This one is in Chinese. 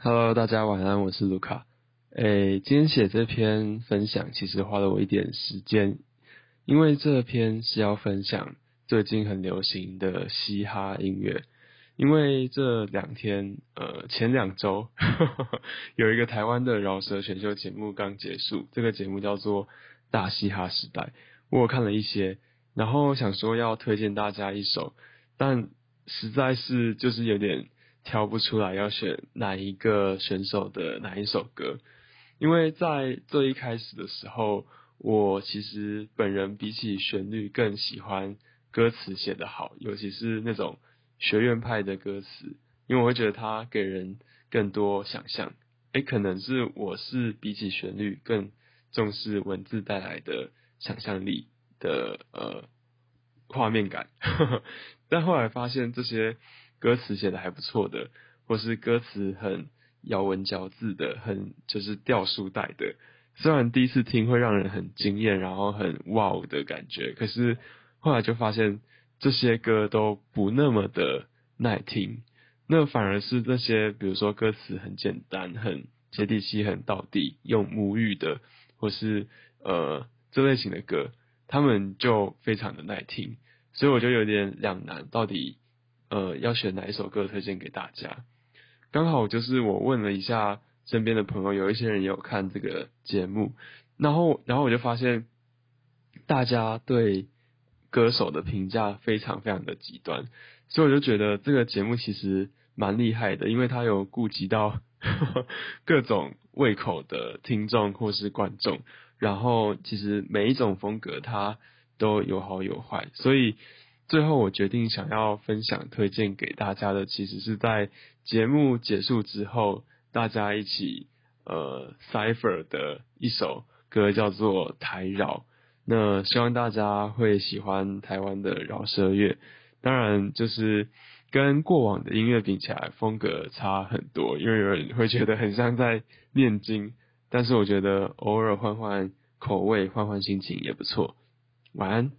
Hello，大家晚安，我是卢卡。诶，今天写这篇分享其实花了我一点时间，因为这篇是要分享最近很流行的嘻哈音乐。因为这两天，呃，前两周 有一个台湾的饶舌选秀节目刚结束，这个节目叫做《大嘻哈时代》，我看了一些，然后想说要推荐大家一首，但实在是就是有点。挑不出来要选哪一个选手的哪一首歌，因为在最一开始的时候，我其实本人比起旋律更喜欢歌词写得好，尤其是那种学院派的歌词，因为我会觉得它给人更多想象。诶，可能是我是比起旋律更重视文字带来的想象力的呃画面感，但后来发现这些。歌词写的还不错的，或是歌词很咬文嚼字的，很就是掉书袋的。虽然第一次听会让人很惊艳，然后很哇的感觉，可是后来就发现这些歌都不那么的耐听。那反而是那些比如说歌词很简单、很接地气、很到底，用母语的，或是呃这类型的歌，他们就非常的耐听。所以我就有点两难，到底。呃，要选哪一首歌推荐给大家？刚好就是我问了一下身边的朋友，有一些人也有看这个节目，然后，然后我就发现大家对歌手的评价非常非常的极端，所以我就觉得这个节目其实蛮厉害的，因为它有顾及到 各种胃口的听众或是观众，然后其实每一种风格它都有好有坏，所以。最后，我决定想要分享推荐给大家的，其实是在节目结束之后，大家一起呃 cipher 的一首歌，叫做《台饶》。那希望大家会喜欢台湾的饶舌乐，当然就是跟过往的音乐比起来，风格差很多，因为有人会觉得很像在念经，但是我觉得偶尔换换口味，换换心情也不错。晚安。